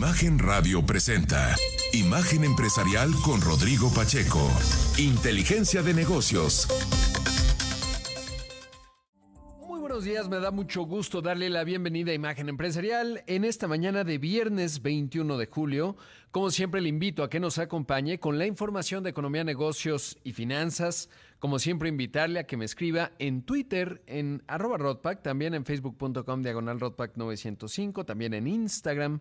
Imagen Radio presenta Imagen Empresarial con Rodrigo Pacheco. Inteligencia de negocios. Muy buenos días, me da mucho gusto darle la bienvenida a Imagen Empresarial en esta mañana de viernes 21 de julio. Como siempre le invito a que nos acompañe con la información de economía, negocios y finanzas. Como siempre invitarle a que me escriba en Twitter en arroba Rodpack, también en facebook.com diagonal Rodpack 905, también en Instagram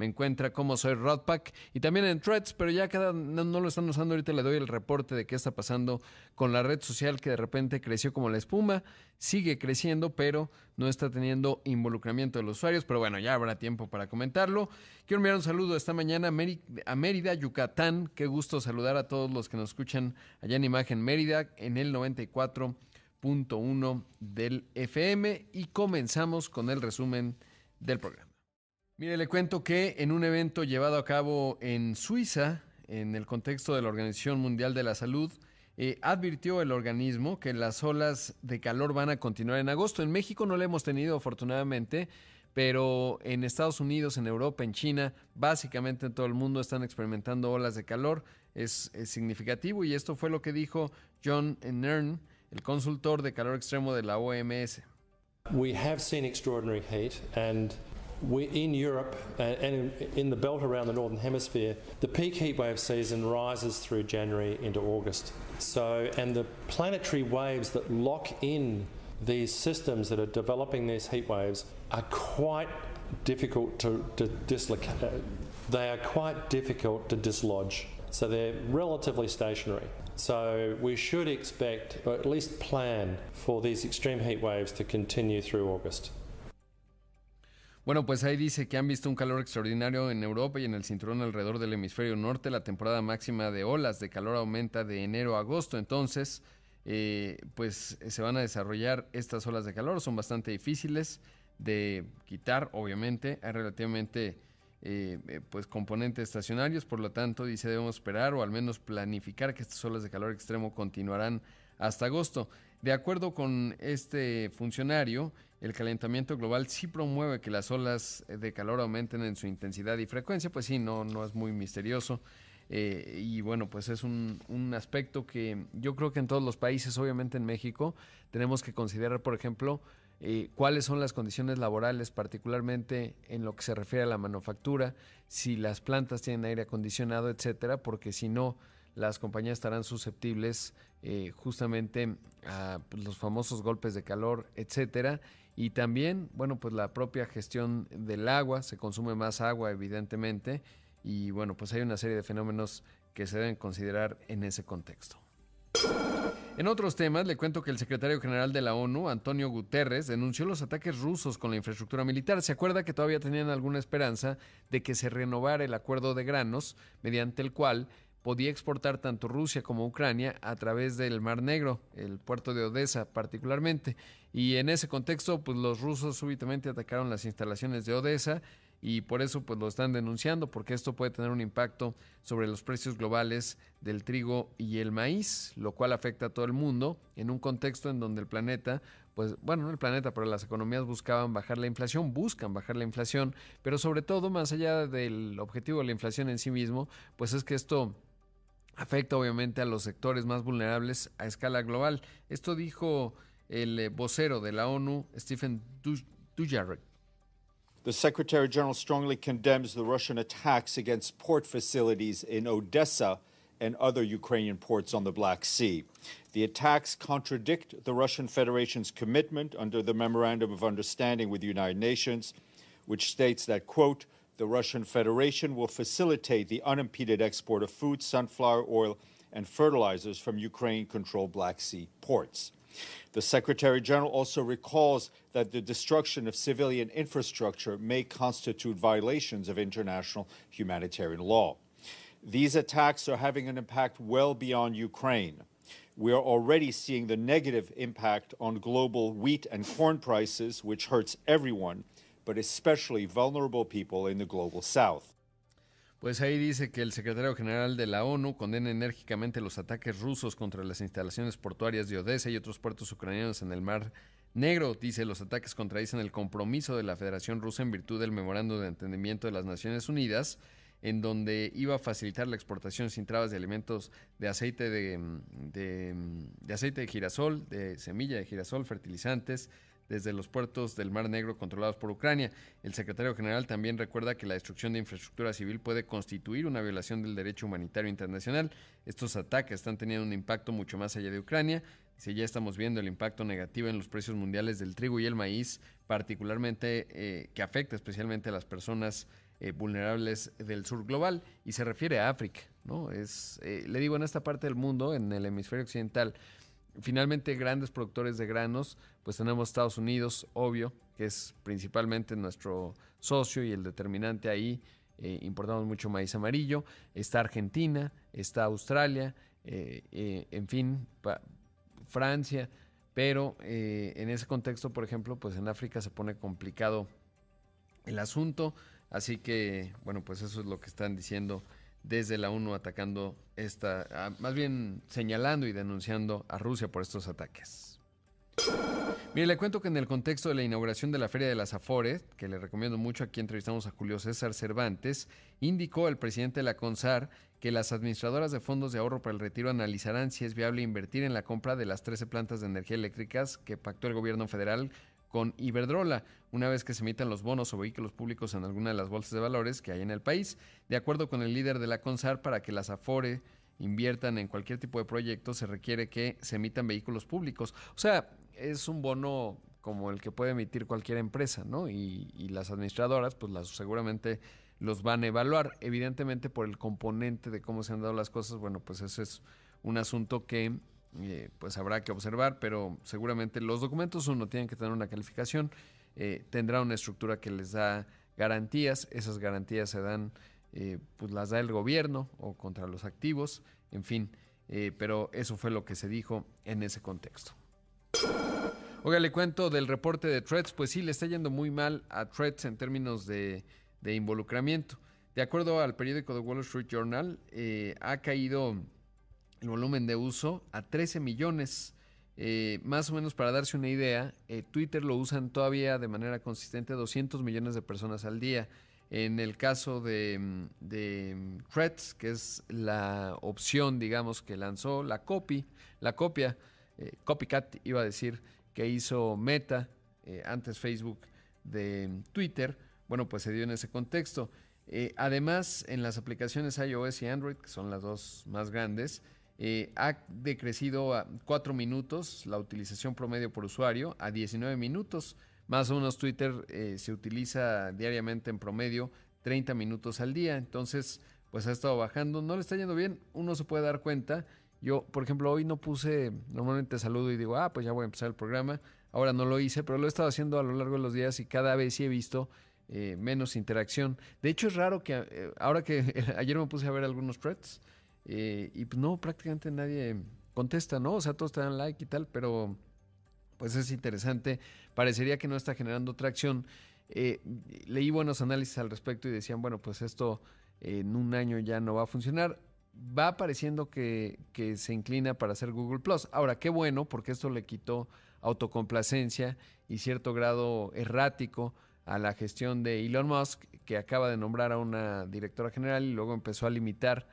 me encuentra como soy Rodpack. Y también en Threads, pero ya cada, no, lo están usando. Ahorita, le doy el reporte de qué está pasando con la red social que de repente creció como la espuma, sigue creciendo, pero no está teniendo involucramiento de los usuarios, pero bueno, ya habrá tiempo para comentarlo. Quiero enviar un saludo esta mañana a Mérida, Yucatán, qué gusto saludar a todos los que nos escuchan allá en Imagen Mérida en el 94.1 del FM y comenzamos con el resumen del programa. Mire, le cuento que en un evento llevado a cabo en Suiza, en el contexto de la Organización Mundial de la Salud, eh, advirtió el organismo que las olas de calor van a continuar en agosto. En México no lo hemos tenido, afortunadamente, pero en Estados Unidos, en Europa, en China, básicamente en todo el mundo están experimentando olas de calor. Es, es significativo y esto fue lo que dijo John Nern, el consultor de calor extremo de la OMS. We have seen extraordinary heat and we, in Europe uh, and in, in, the belt around the northern hemisphere, the peak heatwave season rises through January into August. So, and the planetary waves that lock in these systems that are developing these heat waves are quite difficult to, to dislocate. Uh, they are quite difficult to dislodge. So they're relatively stationary. So we should expect, or at least plan, for these extreme heat waves to continue through August. Bueno, pues ahí dice que han visto un calor extraordinario en Europa y en el cinturón alrededor del hemisferio norte. La temporada máxima de olas de calor aumenta de enero a agosto. Entonces, eh, pues se van a desarrollar estas olas de calor. Son bastante difíciles de quitar, obviamente. Hay relativamente eh, eh, pues componentes estacionarios. Por lo tanto, dice debemos esperar o al menos planificar que estas olas de calor extremo continuarán hasta agosto. De acuerdo con este funcionario, el calentamiento global sí promueve que las olas de calor aumenten en su intensidad y frecuencia, pues sí, no, no es muy misterioso. Eh, y bueno, pues es un, un, aspecto que yo creo que en todos los países, obviamente en México, tenemos que considerar, por ejemplo, eh, cuáles son las condiciones laborales, particularmente en lo que se refiere a la manufactura, si las plantas tienen aire acondicionado, etcétera, porque si no, las compañías estarán susceptibles eh, justamente a pues, los famosos golpes de calor, etcétera. Y también, bueno, pues la propia gestión del agua, se consume más agua, evidentemente, y bueno, pues hay una serie de fenómenos que se deben considerar en ese contexto. En otros temas, le cuento que el secretario general de la ONU, Antonio Guterres, denunció los ataques rusos con la infraestructura militar. Se acuerda que todavía tenían alguna esperanza de que se renovara el acuerdo de granos, mediante el cual podía exportar tanto Rusia como Ucrania a través del Mar Negro, el puerto de Odessa particularmente. Y en ese contexto, pues los rusos súbitamente atacaron las instalaciones de Odessa y por eso pues lo están denunciando porque esto puede tener un impacto sobre los precios globales del trigo y el maíz, lo cual afecta a todo el mundo en un contexto en donde el planeta pues bueno, no el planeta, pero las economías buscaban bajar la inflación, buscan bajar la inflación, pero sobre todo más allá del objetivo de la inflación en sí mismo, pues es que esto afecta obviamente a los sectores más vulnerables a escala global. Esto dijo el eh, vocero de la ONU, Stephen Dujarric. The Secretary General strongly condemns the Russian attacks against port facilities in Odessa and other Ukrainian ports on the Black Sea. The attacks contradict the Russian Federation's commitment under the Memorandum of Understanding with the United Nations, which states that, quote, the Russian Federation will facilitate the unimpeded export of food, sunflower oil, and fertilizers from Ukraine controlled Black Sea ports. The Secretary General also recalls that the destruction of civilian infrastructure may constitute violations of international humanitarian law. These attacks are having an impact well beyond Ukraine. We are already seeing the negative impact on global wheat and corn prices, which hurts everyone, but especially vulnerable people in the global south. Pues ahí dice que el secretario general de la ONU condena enérgicamente los ataques rusos contra las instalaciones portuarias de Odessa y otros puertos ucranianos en el Mar Negro dice los ataques contradicen el compromiso de la Federación Rusa en virtud del memorando de entendimiento de las Naciones Unidas en donde iba a facilitar la exportación sin trabas de alimentos de aceite de, de, aceite de girasol, de semilla de girasol, fertilizantes, desde los puertos del Mar Negro controlados por Ucrania. El secretario general también recuerda que la destrucción de infraestructura civil puede constituir una violación del derecho humanitario internacional. Estos ataques están teniendo un impacto mucho más allá de Ucrania. Si ya estamos viendo el impacto negativo en los precios mundiales del trigo y el maíz, particularmente eh, que afecta especialmente a las personas eh, vulnerables del sur global y se refiere a África, ¿no? Es, eh, le digo, en esta parte del mundo, en el hemisferio occidental, finalmente grandes productores de granos, pues tenemos Estados Unidos, obvio, que es principalmente nuestro socio y el determinante ahí, eh, importamos mucho maíz amarillo, está Argentina, está Australia, en fin, Francia, pero en ese contexto, por ejemplo, pues en África se pone complicado el asunto. Así que, bueno, pues eso es lo que están diciendo desde la ONU atacando esta, más bien señalando y denunciando a Rusia por estos ataques. Mire, le cuento que en el contexto de la inauguración de la Feria de las Afores, que le recomiendo mucho, aquí entrevistamos a Julio César Cervantes, indicó el presidente de la CONSAR que las administradoras de fondos de ahorro para el retiro analizarán si es viable invertir en la compra de las 13 plantas de energía eléctricas que pactó el gobierno federal con Iberdrola, una vez que se emitan los bonos o vehículos públicos en alguna de las bolsas de valores que hay en el país. De acuerdo con el líder de la CONSAR, para que las Afore inviertan en cualquier tipo de proyecto, se requiere que se emitan vehículos públicos. O sea, es un bono como el que puede emitir cualquier empresa, ¿no? Y, y las administradoras, pues las, seguramente los van a evaluar. Evidentemente, por el componente de cómo se han dado las cosas, bueno, pues ese es un asunto que eh, pues habrá que observar, pero seguramente los documentos uno tienen que tener una calificación, eh, tendrá una estructura que les da garantías, esas garantías se dan, eh, pues las da el gobierno o contra los activos, en fin, pero eso fue lo que se dijo en ese contexto. Oiga, le cuento del reporte de Threads, pues sí, le está yendo muy mal a Threads en términos de, de involucramiento. De acuerdo al periódico The Wall Street Journal, ha caído el volumen de uso a 13 millones. Eh, más o menos para darse una idea, eh, Twitter lo usan todavía de manera consistente 200 millones de personas al día. En el caso de, mm, de mm, Threads, que es la opción, digamos, que lanzó la copy, la copia, eh, copycat iba a decir, que hizo Meta, antes Facebook, de mm, Twitter, bueno, pues se dio en ese contexto. además, en las aplicaciones iOS y Android, que son las dos más grandes, eh, ha decrecido a 4 minutos la utilización promedio por usuario a 19 minutos. Más o menos Twitter eh, se utiliza diariamente en promedio 30 minutos al día. Entonces, pues ha estado bajando. No le está yendo bien. Uno se puede dar cuenta. Yo, por ejemplo, hoy no puse, normalmente saludo y digo, ah, pues ya voy a empezar el programa. Ahora no lo hice, pero lo he estado haciendo a lo largo de los días y cada vez sí he visto eh, menos interacción. De hecho, es raro que ahora que ayer me puse a ver algunos threads, eh, y pues no, prácticamente nadie contesta, ¿no? O sea, todos te dan like y tal, pero pues es interesante. Parecería que no está generando tracción. Eh, leí buenos análisis al respecto y decían, bueno, pues esto en un año ya no va a funcionar. Va pareciendo que, que se inclina para hacer Google Plus. Ahora, qué bueno, porque esto le quitó autocomplacencia y cierto grado errático a la gestión de Elon Musk, que acaba de nombrar a una directora general y luego empezó a limitar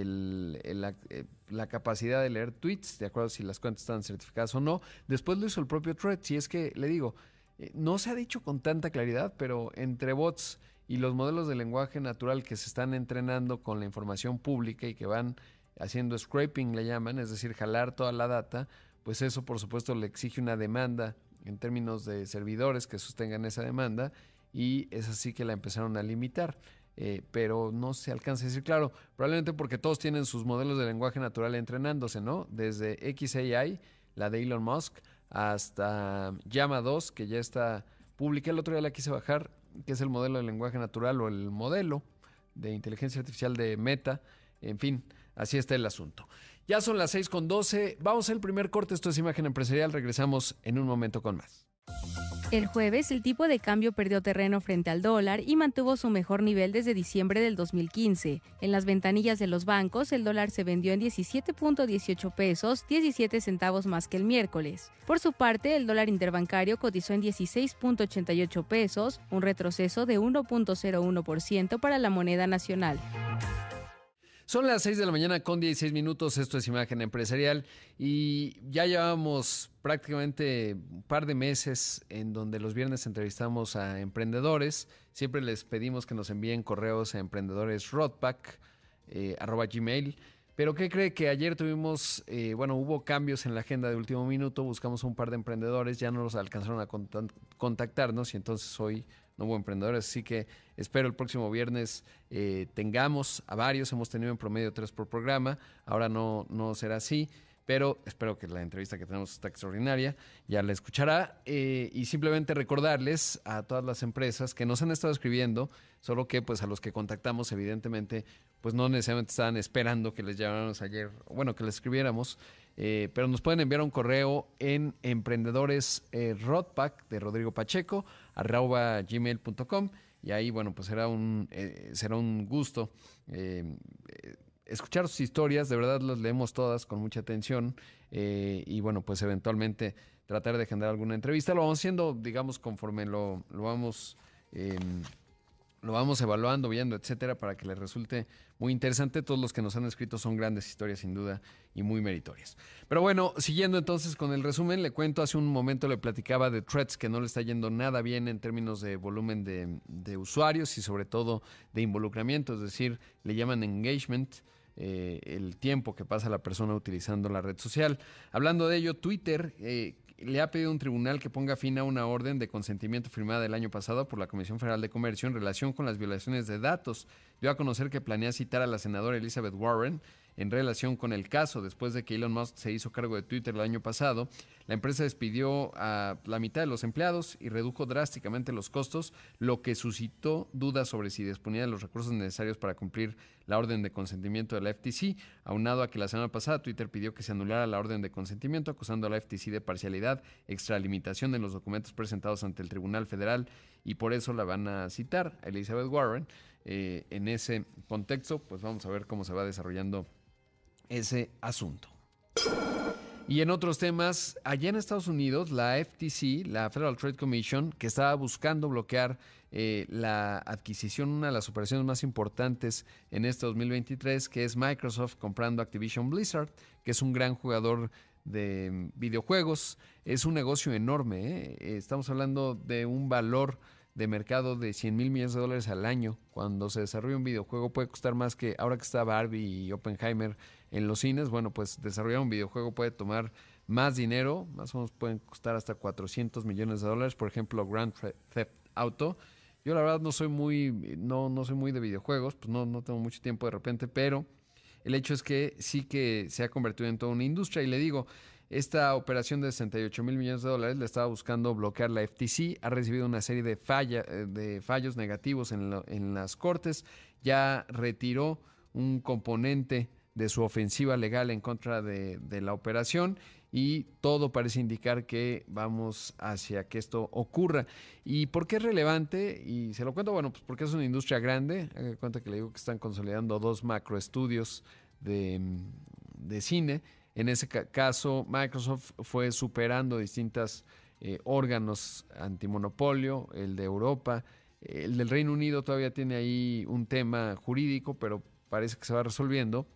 el, eh, la, capacidad de leer tweets, de acuerdo si las cuentas están certificadas o no. Después lo hizo el propio Thread, si es que le digo, eh, no se ha dicho con tanta claridad, pero entre bots y los modelos de lenguaje natural que se están entrenando con la información pública y que van haciendo scraping, le llaman, es decir, jalar toda la data, pues eso por supuesto le exige una demanda en términos de servidores que sostengan esa demanda y es así que la empezaron a limitar. Eh, pero no se alcanza a decir claro, probablemente porque todos tienen sus modelos de lenguaje natural entrenándose, ¿no? Desde XAI, la de Elon Musk, hasta Llama 2, que ya está publiqué el otro día la quise bajar, que es el modelo de lenguaje natural o el modelo de inteligencia artificial de Meta, en fin, así está el asunto. Ya son las 6 con 12, vamos al primer corte, esto es Imagen Empresarial, regresamos en un momento con más. El jueves, el tipo de cambio perdió terreno frente al dólar y mantuvo su mejor nivel desde diciembre del 2015. En las ventanillas de los bancos, el dólar se vendió en 17.18 pesos, 17 centavos más que el miércoles. Por su parte, el dólar interbancario cotizó en 16.88 pesos, un retroceso de 1.01% para la moneda nacional. Son las 6 de la mañana con 16 minutos, esto es Imagen Empresarial y ya llevamos prácticamente un par de meses en donde los viernes entrevistamos a emprendedores. Siempre les pedimos que nos envíen correos a emprendedores eh. Pero ¿qué cree que ayer tuvimos, eh, bueno, hubo cambios en la agenda de último minuto, buscamos un par de emprendedores, ya no los alcanzaron a contactarnos y entonces hoy no hubo emprendedores, así que espero el próximo viernes eh, tengamos a varios, hemos tenido en promedio tres por programa, ahora no, no será así, pero espero que la entrevista que tenemos está extraordinaria, ya la escuchará. Eh, y simplemente recordarles a todas las empresas que nos han estado escribiendo, solo que pues a los que contactamos evidentemente pues no necesariamente estaban esperando que les llamáramos ayer, bueno, que les escribiéramos, eh, pero nos pueden enviar un correo en emprendedores eh, de Rodrigo Pacheco arroba gmail.com y ahí bueno pues será un eh, será un gusto eh, escuchar sus historias de verdad las leemos todas con mucha atención y bueno pues eventualmente tratar de generar alguna entrevista. Lo vamos haciendo digamos conforme lo, lo vamos em, lo vamos evaluando, viendo, etcétera, para que les resulte muy interesante. Todos los que nos han escrito son grandes historias, sin duda, y muy meritorias. Pero bueno, siguiendo entonces con el resumen, le cuento, hace un momento le platicaba de Threads, que no le está yendo nada bien en términos de volumen de, usuarios y sobre todo de involucramiento, es decir, le llaman engagement. Eh, el tiempo que pasa la persona utilizando la red social. Hablando de ello, Twitter eh, le ha pedido un tribunal que ponga fin a una orden de consentimiento firmada el año pasado por la Comisión Federal de Comercio en relación con las violaciones de datos. Dio a conocer que planea citar a la senadora Elizabeth Warren en relación con el caso. Después de que Elon Musk se hizo cargo de Twitter el año pasado, la empresa despidió a la mitad de los empleados y redujo drásticamente los costos, lo que suscitó dudas sobre si disponía de los recursos necesarios para cumplir la orden de consentimiento de la FTC, aunado a que la semana pasada Twitter pidió que se anulara la orden de consentimiento, acusando a la FTC de parcialidad, extralimitación en los documentos presentados ante el Tribunal Federal y por eso la van a citar a Elizabeth Warren. Eh, en ese contexto, pues vamos a ver cómo se va desarrollando ese asunto. Y en otros temas, allá en Estados Unidos, la FTC, la Federal Trade Commission, que estaba buscando bloquear eh, la adquisición, una de las operaciones más importantes en este 2023, que es Microsoft comprando Activision Blizzard, que es un gran jugador de videojuegos. Es un negocio enorme. ¿eh? Estamos hablando de un valor de mercado de 100 mil millones de dólares al año. Cuando se desarrolla un videojuego puede costar más que ahora que está Barbie y Oppenheimer en los cines. Bueno, pues desarrollar un videojuego puede tomar más dinero, más o menos pueden costar hasta 400 millones de dólares. Por ejemplo, Grand Theft Auto. Yo la verdad no soy muy, no, no soy muy de videojuegos, pues no, no tengo mucho tiempo de repente, pero el hecho es que sí que se ha convertido en toda una industria y le digo, esta operación de 68 mil millones de dólares le estaba buscando bloquear la FTC. Ha recibido una serie de, falla, eh, de fallos negativos en, en las cortes. Ya retiró un componente de su ofensiva legal en contra de, de, la operación y todo parece indicar que vamos hacia que esto ocurra. ¿Y por qué es relevante? Y se lo cuento, bueno, pues porque es una industria grande. Haga cuenta que le digo que están consolidando dos macroestudios de, de cine en ese caso, Microsoft fue superando distintos eh, órganos antimonopolio, el de Europa, el del Reino Unido todavía tiene ahí un tema jurídico, pero parece que se va resolviendo.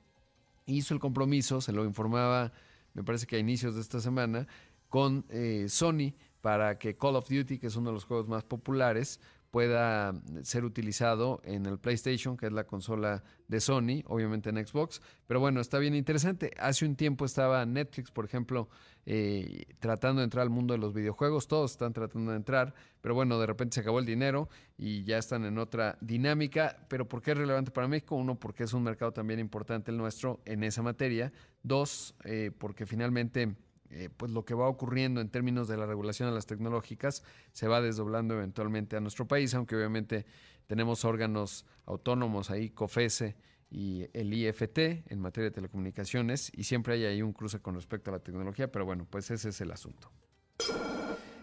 Hizo el compromiso, se lo informaba, me parece que a inicios de esta semana, con eh, Sony para que Call of Duty, que es uno de los juegos más populares, pueda ser utilizado en el PlayStation, que es la consola de Sony, obviamente en Xbox. Pero bueno, está bien interesante. Hace un tiempo estaba Netflix, por ejemplo, eh, tratando de entrar al mundo de los videojuegos. Todos están tratando de entrar, pero bueno, de repente se acabó el dinero y ya están en otra dinámica. Pero ¿por qué es relevante para México? Uno, porque es un mercado también importante el nuestro en esa materia. Dos, eh, porque finalmente eh, pues lo que va ocurriendo en términos de la regulación de las tecnológicas se va desdoblando eventualmente a nuestro país, aunque obviamente tenemos órganos autónomos ahí, COFESE y el IFT en materia de telecomunicaciones, y siempre hay ahí un cruce con respecto a la tecnología, pero bueno, pues ese es el asunto.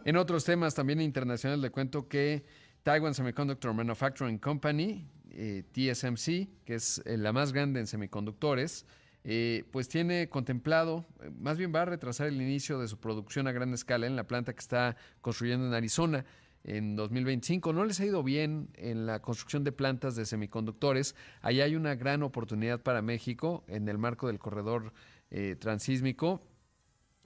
En otros temas también internacionales le cuento que Taiwan Semiconductor Manufacturing Company, eh, TSMC, que es eh, la más grande en semiconductores, eh, pues tiene contemplado, más bien va a retrasar el inicio de su producción a gran escala en la planta que está construyendo en Arizona en 2025. No les ha ido bien en la construcción de plantas de semiconductores. Ahí hay una gran oportunidad para México en el marco del corredor transísmico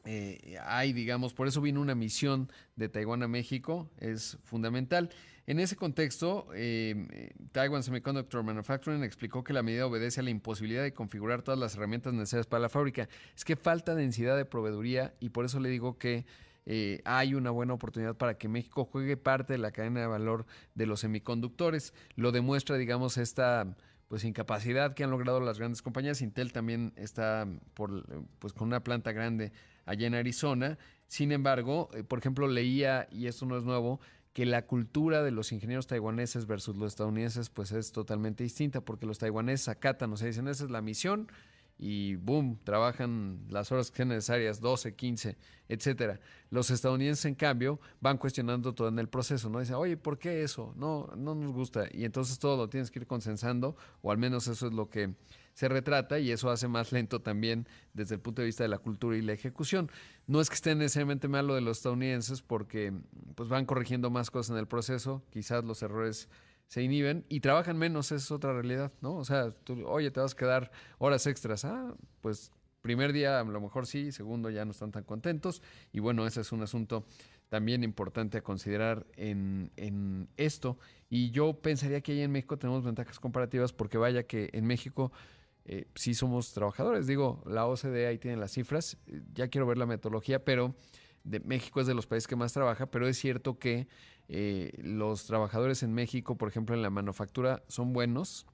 eh, hay, digamos, por eso vino una misión de Taiwán a México, es fundamental. En ese contexto, eh, Taiwan Semiconductor Manufacturing explicó que la medida obedece a la imposibilidad de configurar todas las herramientas necesarias para la fábrica. Es que falta densidad de proveeduría y por eso le digo que eh, hay una buena oportunidad para que México juegue parte de la cadena de valor de los semiconductores. Lo demuestra, digamos, esta pues incapacidad que han logrado las grandes compañías. Intel también está por, pues, con una planta grande allá en Arizona. Sin embargo, eh, por ejemplo, leía, y esto no es nuevo, que la cultura de los ingenieros taiwaneses versus los estadounidenses pues es totalmente distinta, porque los taiwaneses acatan, o sea, dicen, esa es la misión, y boom, trabajan las horas que sean necesarias, 12, 15, etcétera. Los estadounidenses, en cambio, van cuestionando todo en el proceso, ¿no? Dicen, oye, ¿por qué eso? No, no nos gusta. Y entonces todo lo tienes que ir consensando, o al menos eso es lo que se retrata y eso hace más lento también desde el punto de vista de la cultura y la ejecución. No es que esté necesariamente malo de los estadounidenses porque pues van corrigiendo más cosas en el proceso, quizás los errores se inhiben y trabajan menos, esa es otra realidad, ¿no? O sea, oye, te vas a quedar horas extras, ah, pues primer día a lo mejor sí, segundo ya no están tan contentos y bueno, ese es un asunto también importante a considerar en, en esto. Y yo pensaría que ahí en México tenemos ventajas comparativas porque vaya que en México eh, sí somos trabajadores. Digo, la OCDE ahí tiene las cifras, ya quiero ver la metodología, pero de México es de los países que más trabaja, pero es cierto que eh, los trabajadores en México, por ejemplo, en la manufactura, son buenos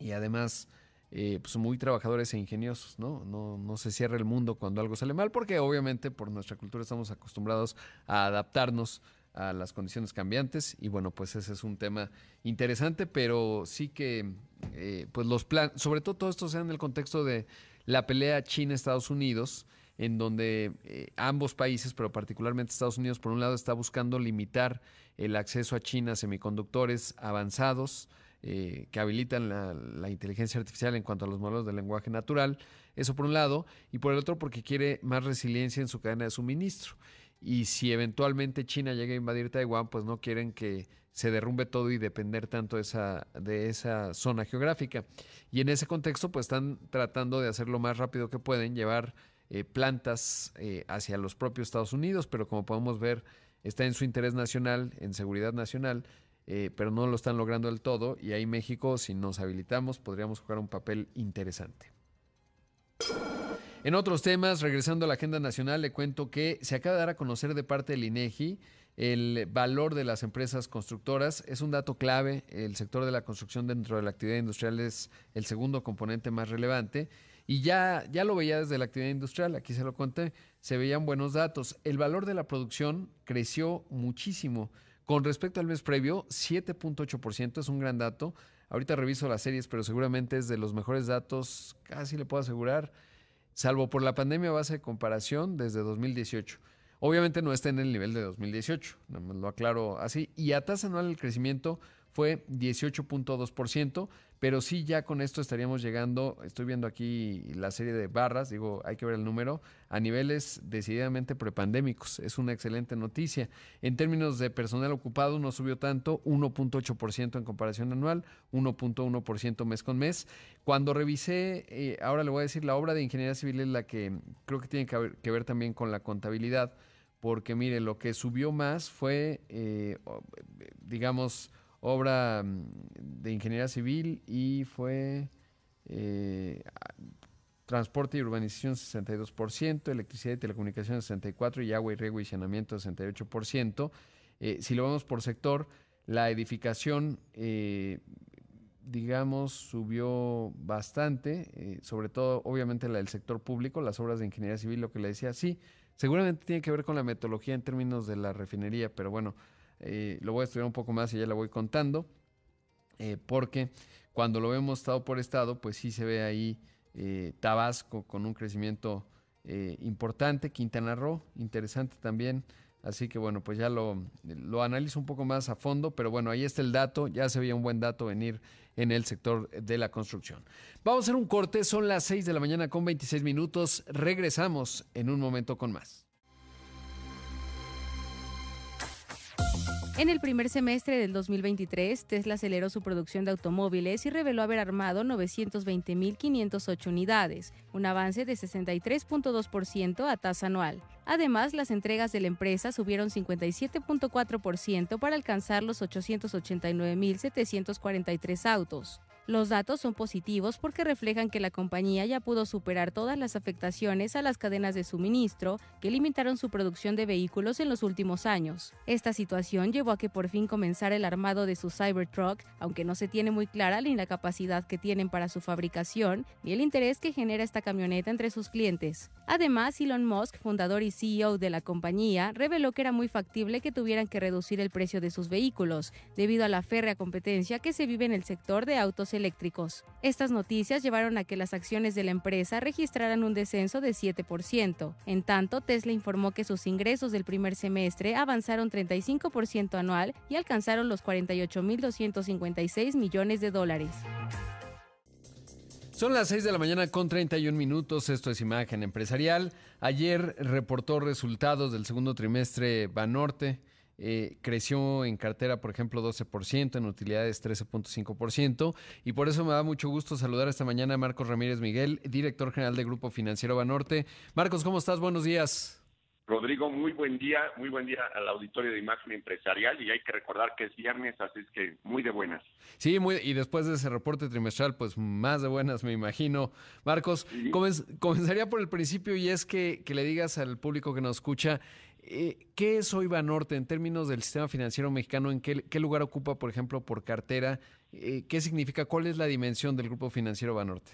y además eh, pues muy trabajadores e ingeniosos, ¿no? ¿no? No se cierra el mundo cuando algo sale mal, porque obviamente por nuestra cultura estamos acostumbrados a adaptarnos a las condiciones cambiantes y bueno, pues ese es un tema interesante, pero sí que eh, pues los planes, sobre todo todo esto sea en el contexto de la pelea China-Estados Unidos, en donde eh, ambos países, pero particularmente Estados Unidos, por un lado está buscando limitar el acceso a China a semiconductores avanzados eh, que habilitan la, la, inteligencia artificial en cuanto a los modelos de lenguaje natural, eso por un lado, y por el otro porque quiere más resiliencia en su cadena de suministro y si eventualmente China llega a invadir Taiwán, pues no quieren que se derrumbe todo y depender tanto de esa, de esa zona geográfica. Y en ese contexto, pues están tratando de hacer lo más rápido que pueden, llevar eh, plantas eh, hacia los propios Estados Unidos, pero como podemos ver, está en su interés nacional, en seguridad nacional, eh, pero no lo están logrando del todo. Y ahí México, si nos habilitamos, podríamos jugar un papel interesante. En otros temas, regresando a la agenda nacional, le cuento que se acaba de dar a conocer de parte del INEGI el valor de las empresas constructoras. Es un dato clave. El sector de la construcción dentro de la actividad industrial es el segundo componente más relevante. Y ya, ya lo veía desde la actividad industrial, aquí se lo conté, se veían buenos datos. El valor de la producción creció muchísimo. Con respecto al mes previo, 7.8% es un gran dato. Ahorita reviso las series, pero seguramente es de los mejores datos, casi le puedo asegurar salvo por la pandemia base de comparación desde 2018. Obviamente no está en el nivel de 2018, lo aclaro así, y a tasa anual el crecimiento fue 18.2%, pero sí ya con esto estaríamos llegando, estoy viendo aquí la serie de barras, digo, hay que ver el número, a niveles decididamente prepandémicos. Es una excelente noticia. En términos de personal ocupado no subió tanto, 1.8% en comparación anual, 1.1% mes con mes. Cuando revisé, eh, ahora le voy a decir, la obra de ingeniería civil es la que creo que tiene que ver, también con la contabilidad, porque mire, lo que subió más fue, eh, digamos, obra mm, de ingeniería civil y fue eh, transporte y urbanización 62%, electricidad y telecomunicación 64% y agua y riego y saneamiento 68%. Eh, si lo vemos por sector, la edificación, eh, digamos, subió bastante, sobre todo obviamente la del sector público, las obras de ingeniería civil, lo que le decía, sí, seguramente tiene que ver con la metodología en términos de la refinería, pero bueno, eh, lo voy a estudiar un poco más y ya lo voy contando, eh, porque cuando lo vemos estado por estado, pues sí se ve ahí eh, Tabasco con un crecimiento importante, Quintana Roo, interesante también, Así que bueno, pues ya lo, lo analizo un poco más a fondo, pero bueno, ahí está el dato, ya se veía un buen dato venir en el sector de la construcción. Vamos a hacer un corte, son las 6 de la mañana con 26 minutos, regresamos en un momento con más. En el primer semestre del 2023, Tesla aceleró su producción de automóviles y reveló haber armado 920.508 unidades, un avance de 63.2% a tasa anual. Además, las entregas de la empresa subieron 57.4% para alcanzar los 889.743 autos. Los datos son positivos porque reflejan que la compañía ya pudo superar todas las afectaciones a las cadenas de suministro que limitaron su producción de vehículos en los últimos años. Esta situación llevó a que por fin comenzara el armado de su Cybertruck, aunque no se tiene muy clara ni la capacidad que tienen para su fabricación ni el interés que genera esta camioneta entre sus clientes. Además, Elon Musk, fundador y CEO de la compañía, reveló que era muy factible que tuvieran que reducir el precio de sus vehículos debido a la férrea competencia que se vive en el sector de autos eléctricos. Estas noticias llevaron a que las acciones de la empresa registraran un descenso de 7%. En tanto, Tesla informó que sus ingresos del primer semestre avanzaron 35% anual y alcanzaron los 48.256 millones de dólares. Son las 6 de la mañana con 31 minutos. Esto es Imagen Empresarial. Ayer reportó resultados del segundo trimestre Banorte. Eh, creció en cartera, por ejemplo, 12%, en utilidades 13.5%. Y por eso me da mucho gusto saludar esta mañana a Marcos Ramírez Miguel, director general del Grupo Financiero Banorte. Marcos, ¿cómo estás? Buenos días. Rodrigo, muy buen día, muy buen día al auditorio de Imagen Empresarial y hay que recordar que es viernes, así es que muy de buenas. Sí, muy, y después de ese reporte trimestral, pues más de buenas me imagino. Marcos, comenzaría por el principio y es que, que le digas al público que nos escucha eh, ¿Qué es hoy Banorte en términos del sistema financiero mexicano? ¿En qué, lugar ocupa, por ejemplo, por cartera? Eh, ¿Qué significa? ¿Cuál es la dimensión del grupo financiero Banorte?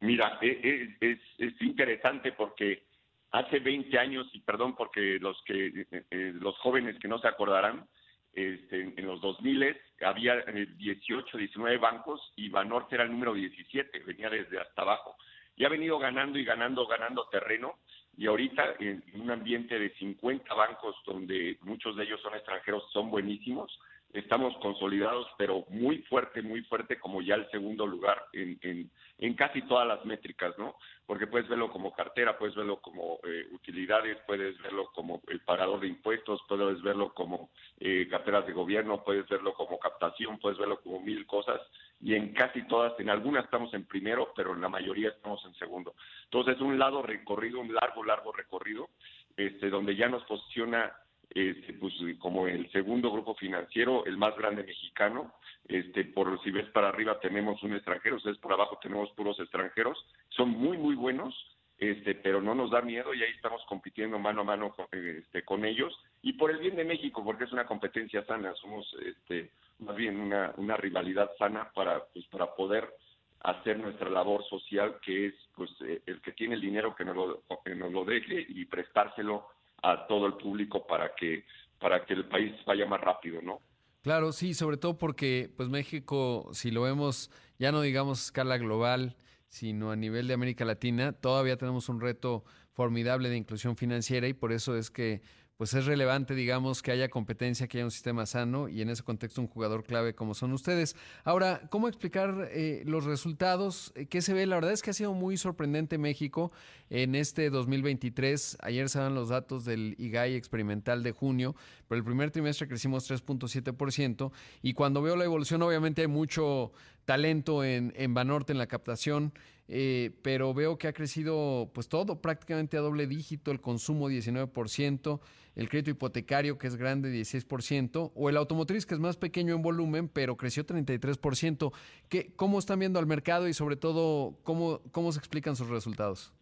Mira, e, e, es, interesante porque hace 20 años, y perdón porque los que eh, los jóvenes que no se acordarán, este, en los 2000 había 18, 19 bancos y Banorte era el número 17, venía desde hasta abajo. Y ha venido ganando y ganando, ganando terreno y ahorita en un ambiente de 50 bancos donde muchos de ellos son extranjeros son buenísimos, estamos consolidados pero muy fuerte, muy fuerte como ya el segundo lugar en, en, en casi todas las métricas, ¿no? Porque puedes verlo como cartera, puedes verlo como eh, utilidades, puedes verlo como el pagador de impuestos, puedes verlo como eh, carteras de gobierno, puedes verlo como captación, puedes verlo como mil cosas y en casi todas, en algunas estamos en primero, pero en la mayoría estamos en segundo. Entonces, un lado recorrido, un largo, largo recorrido, este, donde ya nos posiciona este, pues, como el segundo grupo financiero, el más grande mexicano. Este, por si ves para arriba tenemos un extranjero, si ves por abajo tenemos puros extranjeros. Son muy, muy buenos, este, pero no nos da miedo y ahí estamos compitiendo mano a mano con, este, con ellos. Y por el bien de México, porque es una competencia sana, somos este, más bien una, una rivalidad sana para, pues, para poder hacer nuestra labor social, que es pues eh, el que tiene el dinero que nos lo, que nos lo deje y prestárselo a todo el público para que para que el país vaya más rápido, ¿no? Claro, sí, sobre todo porque pues México, si lo vemos ya no digamos escala global, sino a nivel de América Latina, todavía tenemos un reto formidable de inclusión financiera y por eso es que pues es relevante, digamos, que haya competencia, que haya un sistema sano y en ese contexto un jugador clave como son ustedes. Ahora, ¿cómo explicar eh, los resultados? Eh, ¿Qué se ve? La verdad es que ha sido muy sorprendente México en este 2023. Ayer se dan los datos del IGAI experimental de junio, pero el primer trimestre crecimos 3.7% y cuando veo la evolución, obviamente hay mucho talento en, en Banorte en la captación. Eh, pero veo que ha crecido pues todo prácticamente a doble dígito, el consumo 19%, el crédito hipotecario que es grande 16%, o el automotriz que es más pequeño en volumen, pero creció 33%. ¿Qué, ¿Cómo están viendo al mercado y sobre todo cómo, cómo se explican sus resultados?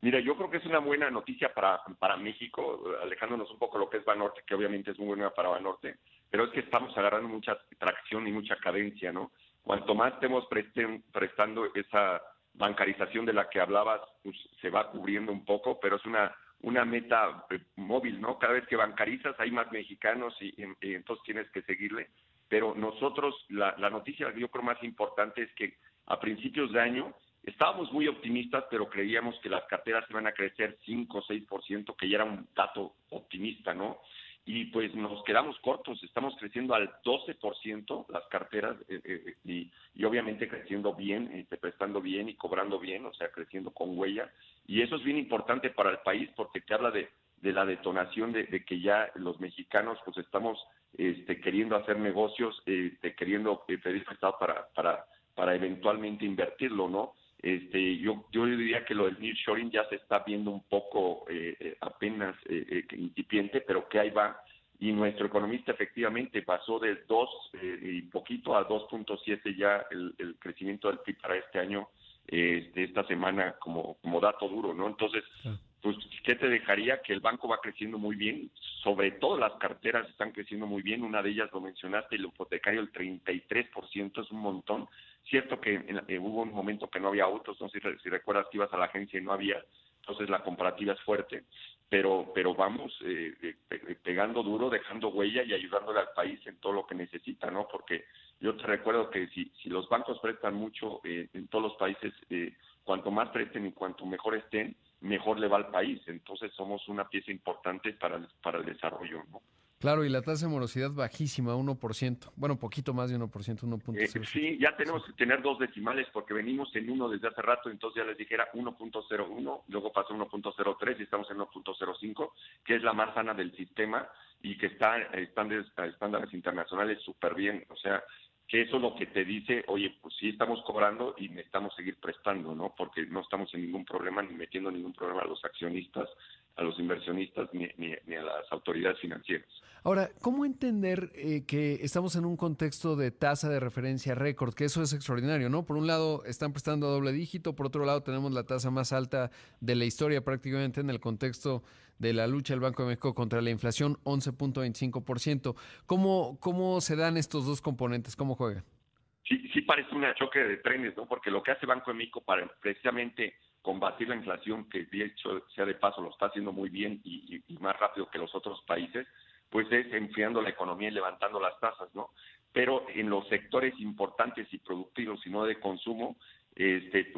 Mira, yo creo que es una buena noticia para, para México, alejándonos un poco de lo que es Banorte, que obviamente es muy buena para Banorte, pero es que estamos agarrando mucha tracción y mucha cadencia, ¿no? Cuanto más estemos prestando esa bancarización de la que hablabas pues, se va cubriendo un poco, pero es una una meta eh, móvil, ¿no? Cada vez que bancarizas hay más mexicanos y, entonces tienes que seguirle. Pero nosotros, la, noticia yo creo más importante es que a principios de año estábamos muy optimistas, pero creíamos que las carteras iban a crecer 5 o 6%, que ya era un dato optimista, ¿no? Y pues nos quedamos cortos, estamos creciendo al 12% las carteras eh, eh, y, y, obviamente creciendo bien, este, prestando bien y cobrando bien, o sea, creciendo con huella. Y eso es bien importante para el país porque te habla de, de la detonación de, de, que ya los mexicanos pues estamos este, queriendo hacer negocios, este, queriendo pedir prestado para, para, para eventualmente invertirlo, ¿no? Este, yo, yo diría que lo del nearshoring ya se está viendo un poco eh, eh apenas eh, eh, incipiente, pero que ahí va. Y nuestro economista efectivamente pasó del 2 eh, y poquito a 2.7 ya el, el, crecimiento del PIB para este año, este, esta semana como, como dato duro, ¿no? Entonces, pues, ¿qué te dejaría? Que el banco va creciendo muy bien, sobre todo las carteras están creciendo muy bien, una de ellas lo mencionaste, el hipotecario el 33% es un montón, cierto que eh, hubo un momento que no había autos, no sé si, recuerdas que ibas a la agencia y no había, entonces la comparativa es fuerte, pero, pero vamos eh, eh, pegando duro, dejando huella y ayudándole al país en todo lo que necesita, ¿no? Porque yo te recuerdo que si, si los bancos prestan mucho eh, en todos los países, cuanto más presten y cuanto mejor estén, mejor le va al país. Entonces somos una pieza importante para el, para el desarrollo, ¿no? Claro, y la tasa de morosidad bajísima, 1%. Bueno, poquito más de 1%, 1.0. Eh, sí, ya tenemos que tener dos decimales porque venimos en uno desde hace rato, entonces ya les dijera 1.01, luego pasó 1.03 y estamos en 1.05, que es la más sana del sistema y que está están de estándares internacionales súper bien. O sea, que eso es lo que te dice, oye, pues sí estamos cobrando y necesitamos seguir prestando, ¿no? Porque no estamos en ningún problema ni metiendo ningún problema a los accionistas, a los inversionistas ni, ni, ni a las autoridades financieras. Ahora, ¿cómo entender eh, que estamos en un contexto de tasa de referencia récord? Que eso es extraordinario, ¿no? Por un lado están prestando a doble dígito, por otro lado tenemos la tasa más alta de la historia prácticamente en el contexto de la lucha del Banco de México contra la inflación, 11.25%. ¿Cómo, ¿Cómo se dan estos dos componentes? ¿Cómo juegan? Sí, sí parece un choque de trenes, ¿no? Porque lo que hace Banco de México para precisamente combatir la inflación, que de hecho, sea de paso, lo está haciendo muy bien y, más rápido que los otros países, pues es enfriando la economía y levantando las tasas, ¿no? Pero en los sectores importantes y productivos y no de consumo, este,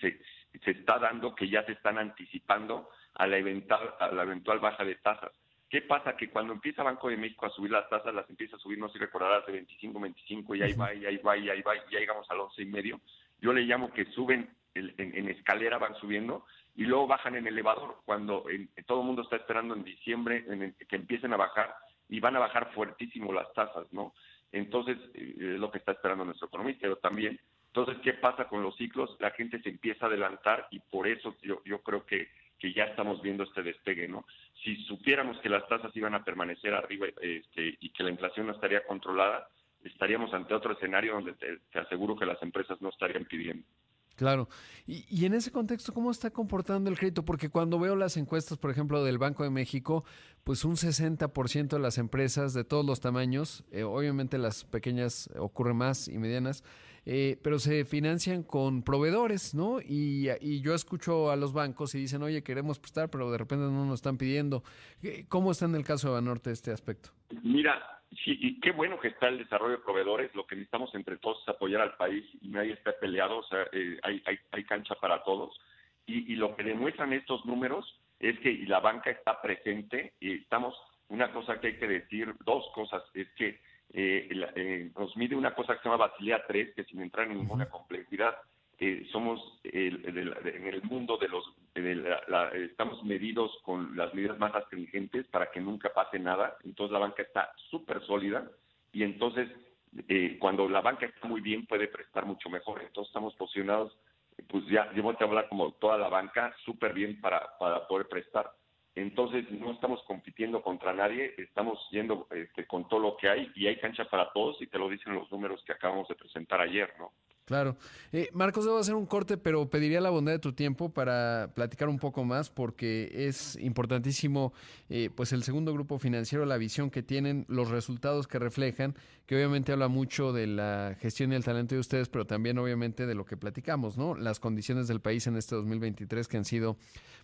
se, se está dando que ya se están anticipando a la eventual, a la eventual baja de tasas. ¿Qué pasa? Que cuando empieza Banco de México a subir las tasas, las empieza a subir, no sé si recordarás, de 25, 25, y ahí va, y ahí va, y ahí va, y ya llegamos al 11 y medio. Yo le llamo que suben el, en, en, escalera, van subiendo, y luego bajan en elevador, cuando en, todo el mundo está esperando en diciembre que empiecen a bajar, y van a bajar fuertísimo las tasas, ¿no? Entonces, eh, es lo que está esperando nuestro economista, pero también, entonces, ¿qué pasa con los ciclos? La gente se empieza a adelantar, y por eso yo, yo creo que que ya estamos viendo este despegue, ¿no? Si supiéramos que las tasas iban a permanecer arriba este, y que la inflación no estaría controlada, estaríamos ante otro escenario donde te, te aseguro que las empresas no estarían pidiendo. Claro. Y, y, en ese contexto, ¿cómo está comportando el crédito? Porque cuando veo las encuestas, por ejemplo, del Banco de México, pues un 60% de las empresas de todos los tamaños, eh, obviamente las pequeñas ocurre más y medianas, eh, pero se financian con proveedores, ¿no? Y, y, yo escucho a los bancos y dicen, oye, queremos prestar, pero de repente no nos están pidiendo. ¿Cómo está en el caso de Banorte este aspecto? Mira, sí, y qué bueno que está el desarrollo de proveedores. Lo que necesitamos entre todos es apoyar al país y nadie está peleado, o sea, eh, hay, hay, hay, cancha para todos. Y, y, lo que demuestran estos números es que la banca está presente y estamos, una cosa que hay que decir, dos cosas, es que eh, la, eh, nos mide una cosa que se llama Basilea 3, que sin entrar en ninguna complejidad, eh, somos el, el, en el mundo de los, de la, la, estamos medidos con las medidas más astringentes para que nunca pase nada, entonces la banca está súper sólida y entonces eh, cuando la banca está muy bien puede prestar mucho mejor, entonces estamos posicionados, pues ya, voy a hablar como toda la banca, súper bien para, para poder prestar. Entonces no estamos compitiendo contra nadie, estamos yendo este, con todo lo que hay y hay cancha para todos y te lo dicen los números que acabamos de presentar ayer, ¿no? Claro. Eh, Marcos, debo hacer un corte, pero pediría la bondad de tu tiempo para platicar un poco más, porque es importantísimo, eh, pues el segundo grupo financiero, la visión que tienen, los resultados que reflejan, que obviamente habla mucho de la gestión y el talento de ustedes, pero también obviamente de lo que platicamos, ¿no? Las condiciones del país en este 2023 que han sido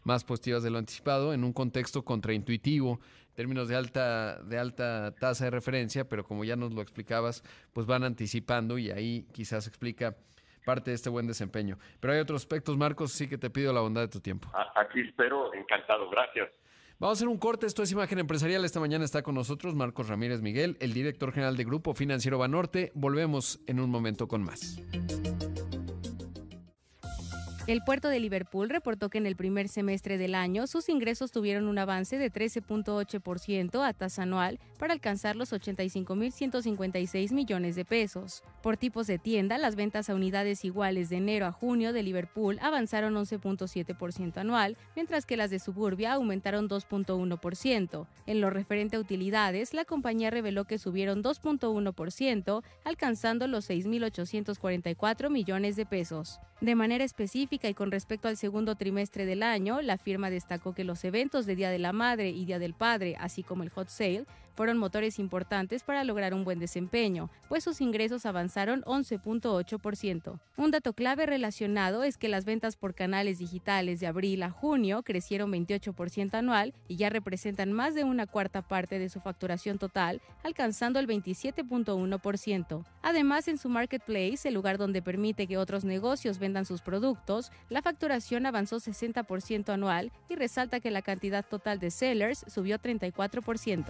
más positivas de lo anticipado, en un contexto contraintuitivo, términos de alta, de alta tasa de referencia, pero como ya nos lo explicabas, pues van anticipando y ahí quizás explica parte de este buen desempeño. Pero hay otros aspectos, Marcos, sí que te pido la bondad de tu tiempo. Aquí espero, encantado, gracias. Vamos a hacer un corte, esto es Imagen Empresarial. Esta mañana está con nosotros Marcos Ramírez Miguel, el director general de Grupo Financiero Banorte. Volvemos en un momento con más. El puerto de Liverpool reportó que en el primer semestre del año sus ingresos tuvieron un avance de 13.8% a tasa anual para alcanzar los 85.156 millones de pesos. Por tipos de tienda, las ventas a unidades iguales de enero a junio de Liverpool avanzaron 11.7% anual, mientras que las de Suburbia aumentaron 2.1%. En lo referente a utilidades, la compañía reveló que subieron 2.1%, alcanzando los 6.844 millones de pesos. De manera específica y con respecto al segundo trimestre del año, la firma destacó que los eventos de Día de la Madre y Día del Padre, así como el Hot Sale, fueron motores importantes para lograr un buen desempeño, pues sus ingresos avanzaron 11.8%. Un dato clave relacionado es que las ventas por canales digitales de abril a junio crecieron 28% anual y ya representan más de una cuarta parte de su facturación total, alcanzando el 27.1%. Además, en su marketplace, el lugar donde permite que otros negocios vendan sus productos, la facturación avanzó 60% anual y resalta que la cantidad total de sellers subió 34%.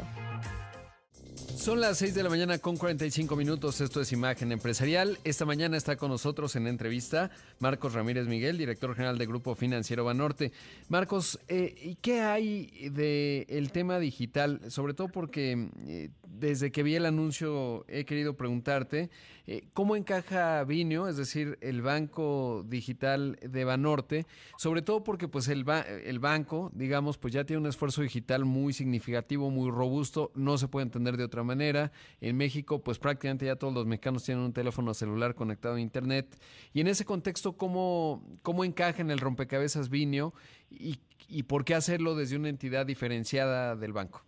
Son las 6 de la mañana con 45 minutos. Esto es Imagen Empresarial. Esta mañana está con nosotros en entrevista Marcos Ramírez Miguel, director general de Grupo Financiero Banorte. Marcos, eh, ¿qué hay del tema digital? Sobre todo porque eh, desde que vi el anuncio he querido preguntarte eh, cómo encaja Vinio, es decir, el banco digital de Banorte, sobre todo porque pues el, el banco, digamos, pues ya tiene un esfuerzo digital muy significativo, muy robusto, no se puede entender de otra manera. En México, pues prácticamente ya todos los mexicanos tienen un teléfono celular conectado a Internet. Y en ese contexto, ¿cómo, cómo encaja en el rompecabezas Vinio y, y por qué hacerlo desde una entidad diferenciada del banco?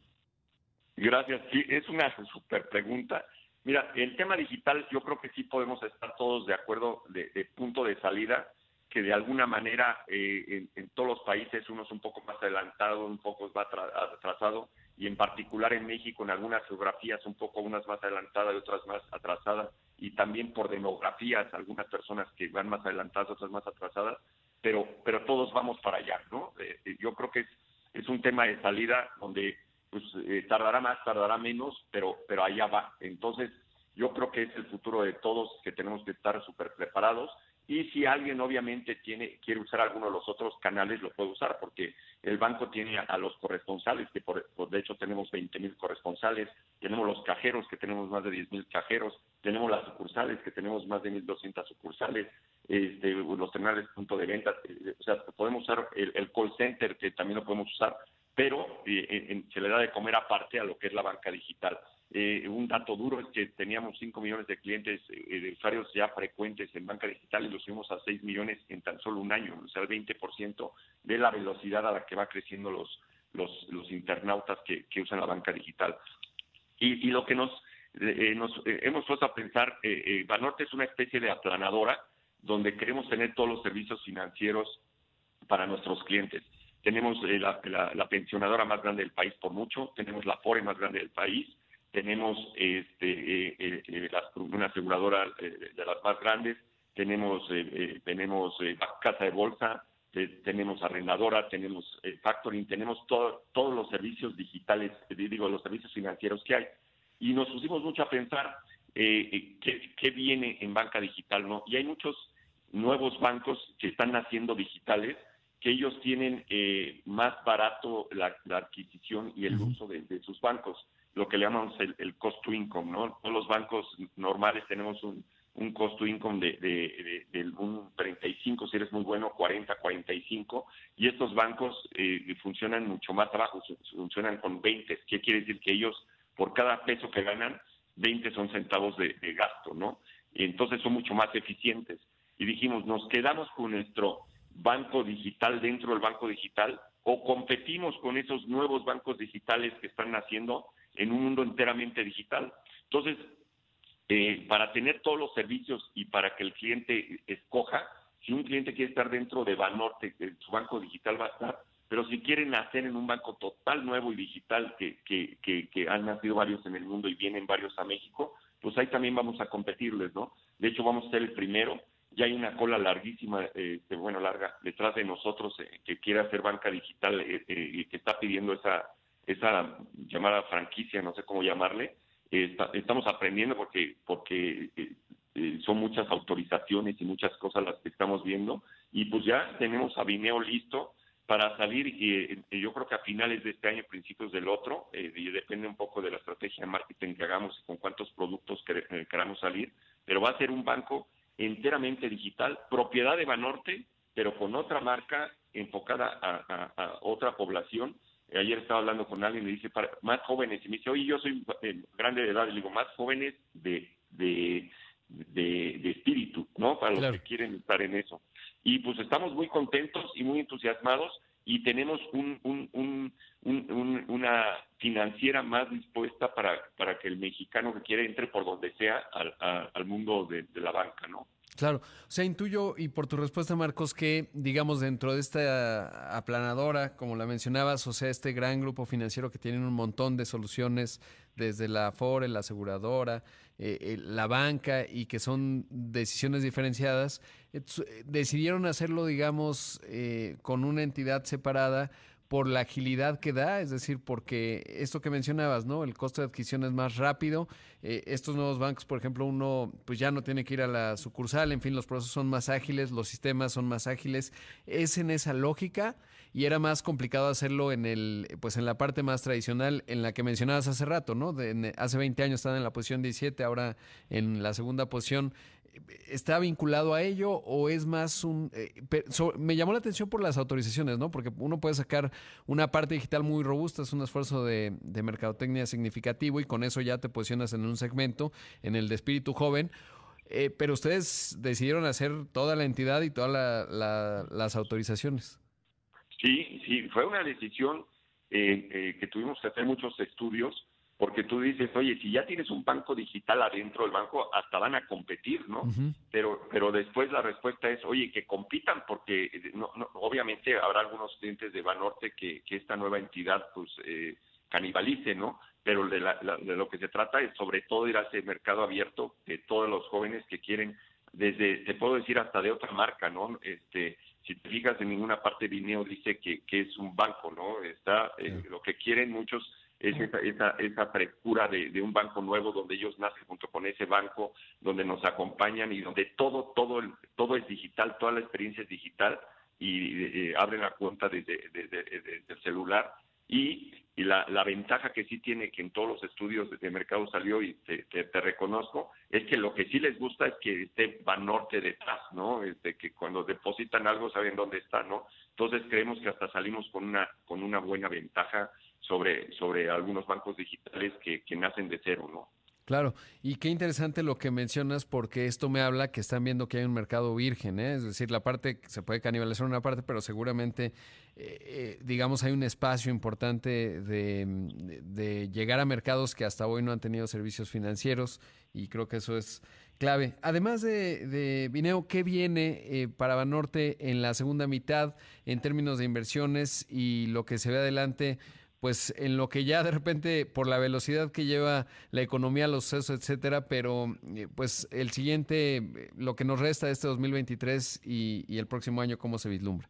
Gracias. Sí, es una super pregunta. Mira, el tema digital yo creo que sí podemos estar todos de acuerdo de, punto de salida, que de alguna manera eh, en, todos los países uno es un poco más adelantado, un poco más atrasado, y en particular en México en algunas geografías un poco unas más adelantadas y otras más atrasadas, y también por demografías, algunas personas que van más adelantadas, otras más atrasadas, pero, pero todos vamos para allá, ¿no? Eh, eh, yo creo que es, es un tema de salida donde pues eh, tardará más, tardará menos, pero, pero allá va. Entonces, yo creo que es el futuro de todos que tenemos que estar súper preparados. Y si alguien obviamente tiene, quiere usar alguno de los otros canales, lo puede usar, porque el banco tiene a, los corresponsales, que por, de hecho tenemos 20 mil corresponsales, tenemos los cajeros, que tenemos más de 10 mil cajeros, tenemos las sucursales, que tenemos más de 1.200 sucursales, este, los terminales punto de venta, eh, o sea, podemos usar el, el call center, que también lo podemos usar pero eh, se le da de comer aparte a lo que es la banca digital. Eh, un dato duro es que teníamos 5 millones de clientes, eh, de usuarios ya frecuentes en banca digital y los subimos a 6 millones en tan solo un año, o sea, el 20% de la velocidad a la que va creciendo los, los, los internautas que, que usan la banca digital. Y, y lo que nos, nos hemos puesto a pensar, Banorte es una especie de aplanadora donde queremos tener todos los servicios financieros para nuestros clientes tenemos eh, la, pensionadora más grande del país por mucho, tenemos la FORE más grande del país, tenemos este, eh, eh, una aseguradora de las más grandes, tenemos, tenemos casa de bolsa, tenemos arrendadora, tenemos factoring, tenemos todos los servicios digitales, digo, los servicios financieros que hay. Y nos pusimos mucho a pensar qué, qué viene en banca digital, ¿no? Y hay muchos nuevos bancos que están naciendo digitales que ellos tienen eh, más barato la, adquisición y el uso de, sus bancos, lo que le llamamos el, cost to income, ¿no? Todos los bancos normales tenemos un, un cost to income de, de, un 35, si eres muy bueno, 40, 45, y estos bancos eh, funcionan mucho más abajo, funcionan con 20, ¿qué quiere decir? Que ellos, por cada peso que ganan, 20 son centavos de, gasto, ¿no? Entonces son mucho más eficientes. Y dijimos, nos quedamos con nuestro banco digital dentro del banco digital o competimos con esos nuevos bancos digitales que están naciendo en un mundo enteramente digital. Entonces, eh, para tener todos los servicios y para que el cliente escoja, si un cliente quiere estar dentro de Banorte, su banco digital va a estar, pero si quieren nacer en un banco total nuevo y digital, que, que, que, que han nacido varios en el mundo y vienen varios a México, pues ahí también vamos a competirles, ¿no? De hecho, vamos a ser el primero ya hay una cola larguísima, eh, bueno, larga, detrás de nosotros eh, que quiere hacer banca digital eh, y que está pidiendo esa, esa llamada franquicia, no sé cómo llamarle. estamos aprendiendo porque, porque son muchas autorizaciones y muchas cosas las que estamos viendo y pues ya tenemos a Vimeo listo para salir y, yo creo que a finales de este año, principios del otro, y depende un poco de la estrategia de marketing que hagamos y con cuántos productos queramos salir, pero va a ser un banco enteramente digital, propiedad de Banorte, pero con otra marca enfocada a, otra población. Ayer estaba hablando con alguien y le dice, para, más jóvenes, y me dice, oye, yo soy eh, grande de edad, y le digo, más jóvenes de, de, de, espíritu, ¿no? Para los que quieren estar en eso. Y pues estamos muy contentos y muy entusiasmados y tenemos un, un, un, una financiera más dispuesta para, para que el mexicano que quiere entre por donde sea al, al mundo de, la banca, ¿no? Claro, o sea, intuyo, y por tu respuesta, Marcos, que, digamos, dentro de esta aplanadora, como la mencionabas, o sea, este gran grupo financiero que tiene un montón de soluciones, desde la FORE, la aseguradora, eh, eh, la banca, y que son decisiones diferenciadas, eh, decidieron hacerlo, digamos, con una entidad separada por la agilidad que da, es decir, porque esto que mencionabas, ¿no? El costo de adquisición es más rápido. Eh, estos nuevos bancos, por ejemplo, uno pues ya no tiene que ir a la sucursal, en fin, los procesos son más ágiles, los sistemas son más ágiles. Es en esa lógica y era más complicado hacerlo en el pues en la parte más tradicional en la que mencionabas hace rato, ¿no? De, hace 20 años estaban en la posición 17, ahora en la segunda posición. ¿Está vinculado a ello o es más un... Eh, me llamó la atención por las autorizaciones, ¿no? Porque uno puede sacar una parte digital muy robusta, es un esfuerzo de, mercadotecnia significativo y con eso ya te posicionas en un segmento, en el de espíritu joven. Eh, pero ustedes decidieron hacer toda la entidad y todas las autorizaciones. Sí, sí, fue una decisión eh, que tuvimos que hacer muchos estudios porque tú dices, oye, si ya tienes un banco digital adentro del banco, hasta van a competir, ¿no? Pero pero después la respuesta es, oye, que compitan, porque eh, no, obviamente habrá algunos clientes de Banorte que, que esta nueva entidad, pues, eh, canibalice, ¿no? Pero de, de lo que se trata es sobre todo ir a ese mercado abierto de todos los jóvenes que quieren, desde, te puedo decir, hasta de otra marca, ¿no? Este, si te fijas en ninguna parte Vineo dice que, que es un banco, ¿no? Está, eh, lo que quieren muchos es esa, esa, esa frescura de, de, un banco nuevo donde ellos nacen junto con ese banco, donde nos acompañan y donde todo, todo, todo es digital, toda la experiencia es digital y eh, abren la cuenta desde, el celular y, y la, la, ventaja que sí tiene que en todos los estudios de mercado salió y te, te, reconozco es que lo que sí les gusta es que esté Banorte detrás, ¿no? Este, que cuando depositan algo saben dónde está, ¿no? Entonces creemos que hasta salimos con una con una buena ventaja sobre, sobre algunos bancos digitales que, que nacen de cero, ¿no? Claro, y qué interesante lo que mencionas porque esto me habla que están viendo que hay un mercado virgen, ¿eh? es decir, la parte se puede canibalizar una parte, pero seguramente, eh, eh, digamos, hay un espacio importante de, de, llegar a mercados que hasta hoy no han tenido servicios financieros y creo que eso es clave. Además de, de Vineo, ¿qué viene para Banorte en la segunda mitad en términos de inversiones y lo que se ve adelante? Pues en lo que ya de repente por la velocidad que lleva la economía, los sucesos, etcétera, pero eh, pues el siguiente, eh, lo que nos resta de este 2023 y, y el próximo año, ¿cómo se vislumbra?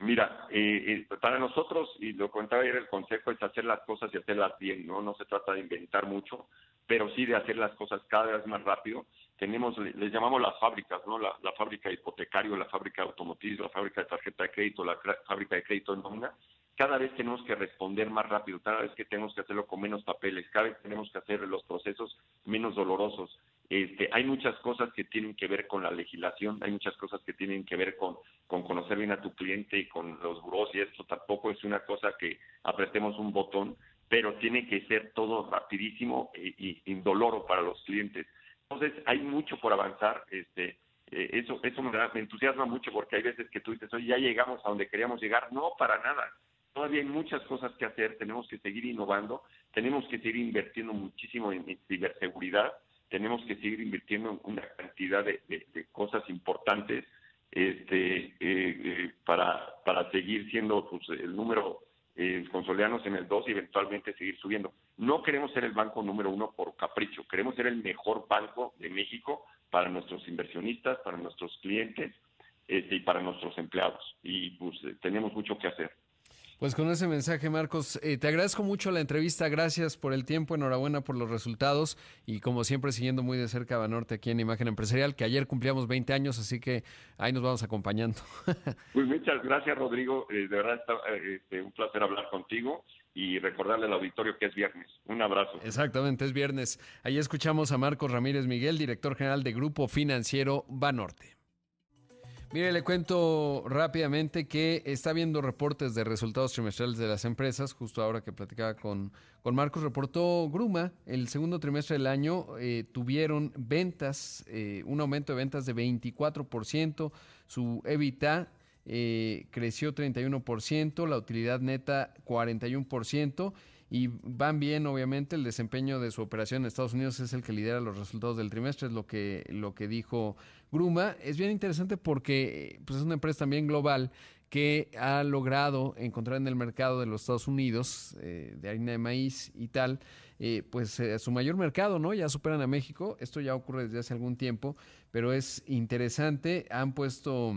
Mira, eh, para nosotros, y lo comentaba ayer, el consejo es hacer las cosas y hacerlas bien, ¿no? No se trata de inventar mucho, pero sí de hacer las cosas cada vez más rápido. Tenemos, les llamamos las fábricas, ¿no? La, la fábrica hipotecario, la fábrica automotriz, la fábrica de tarjeta de crédito, la fábrica de crédito en nómina, cada vez tenemos que responder más rápido, cada vez que tenemos que hacerlo con menos papeles, cada vez tenemos que hacer los procesos menos dolorosos. Este, hay muchas cosas que tienen que ver con la legislación, hay muchas cosas que tienen que ver con, con conocer bien a tu cliente y con los buros y esto tampoco es una cosa que apretemos un botón, pero tiene que ser todo rapidísimo y, indoloro para los clientes. Entonces hay mucho por avanzar, este, eh, eso, eso me, me entusiasma mucho porque hay veces que tú dices, oye, ya llegamos a donde queríamos llegar, no, para nada Todavía hay muchas cosas que hacer, tenemos que seguir innovando, tenemos que seguir invirtiendo muchísimo en, ciberseguridad, tenemos que seguir invirtiendo en una cantidad de, cosas importantes este, eh, eh, para, para seguir siendo pues, el número eh, consolidarnos en el 2 y eventualmente seguir subiendo. No queremos ser el banco número uno por capricho, queremos ser el mejor banco de México para nuestros inversionistas, para nuestros clientes este, y para nuestros empleados. Y pues tenemos mucho que hacer. Pues con ese mensaje, Marcos, eh, te agradezco mucho la entrevista, gracias por el tiempo, enhorabuena por los resultados y como siempre siguiendo muy de cerca a Banorte aquí en Imagen Empresarial, que ayer cumplíamos 20 años, así que ahí nos vamos acompañando. Pues muchas gracias, Rodrigo, eh, de verdad está eh, este, un placer hablar contigo y recordarle al auditorio que es viernes. Un abrazo. Exactamente, es viernes. Ahí escuchamos a Marcos Ramírez Miguel, director general de Grupo Financiero Banorte. Mire, le cuento rápidamente que está viendo reportes de resultados trimestrales de las empresas. Justo ahora que platicaba con, con Marcos, reportó Gruma. El segundo trimestre del año eh, tuvieron ventas, eh, un aumento de ventas de 24%. Su EBITDA eh, creció 31%, la utilidad neta 41% y van bien, obviamente, el desempeño de su operación en Estados Unidos es el que lidera los resultados del trimestre, es lo que, lo que dijo Gruma. Es bien interesante porque pues, es una empresa también global que ha logrado encontrar en el mercado de los Estados Unidos eh, de harina de maíz y tal, eh, pues eh, su mayor mercado, ¿no? Ya superan a México, esto ya ocurre desde hace algún tiempo, pero es interesante, han puesto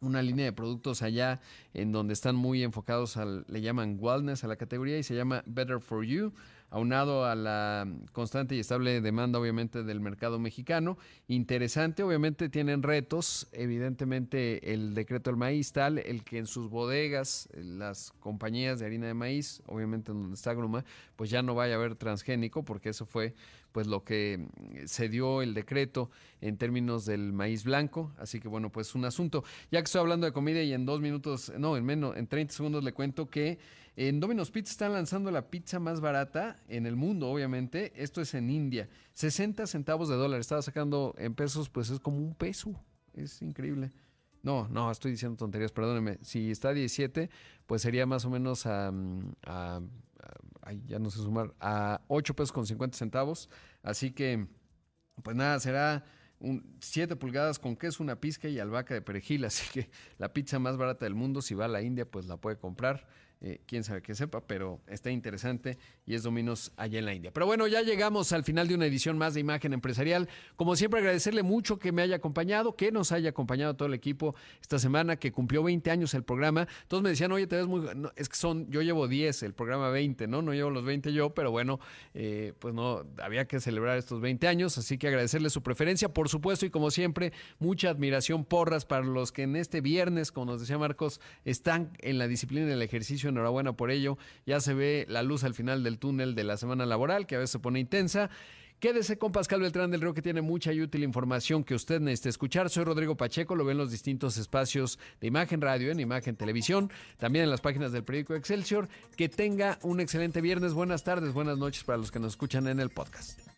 una línea de productos allá en donde están muy enfocados al, le llaman wellness a la categoría y se llama Better for You aunado a la constante y estable demanda obviamente del mercado mexicano. Interesante, obviamente tienen retos, evidentemente el decreto del maíz tal, el que en sus bodegas, las compañías de harina de maíz, obviamente en donde está Gruma, pues ya no vaya a haber transgénico, porque eso fue pues lo que se dio el decreto en términos del maíz blanco, así que bueno, pues un asunto. Ya que estoy hablando de comida y en dos minutos, no, en menos, en 30 segundos le cuento que en Domino's Pizza están lanzando la pizza más barata en el mundo, obviamente. Esto es en India. 60 centavos de dólar. Estaba sacando en pesos, pues es como un peso. Es increíble. No, no, estoy diciendo tonterías, perdóneme. Si está a 17, pues sería más o menos a, a, ya no sé sumar, a 8 pesos con 50 centavos. Así que, pues nada, será un 7 pulgadas con queso, una pizca y albahaca de perejil. Así que la pizza más barata del mundo, si va a la India, pues la puede comprar. Eh, quién sabe qué sepa, pero está interesante y es Dominos allá en la India. Pero bueno, ya llegamos al final de una edición más de Imagen Empresarial. Como siempre, agradecerle mucho que me haya acompañado, que nos haya acompañado todo el equipo esta semana, que cumplió 20 años el programa. Todos me decían, oye, te ves muy... es que son, yo llevo 10, el programa 20, ¿no? No llevo los 20 yo, pero bueno, eh, pues no, había que celebrar estos 20 años, así que agradecerle su preferencia, por supuesto, y como siempre, mucha admiración, porras para los que en este viernes, como nos decía Marcos, están en la disciplina del ejercicio enhorabuena por ello. Ya se ve la luz al final del túnel de la semana laboral, que a veces se pone intensa. Quédese con Pascal Beltrán del Río, que tiene mucha y útil información que usted necesita escuchar. Soy Rodrigo Pacheco, lo ven en los distintos espacios de Imagen Radio, en Imagen Televisión, también en las páginas del periódico Excelsior. Que tenga un excelente viernes. Buenas tardes, buenas noches para los que nos escuchan en el podcast.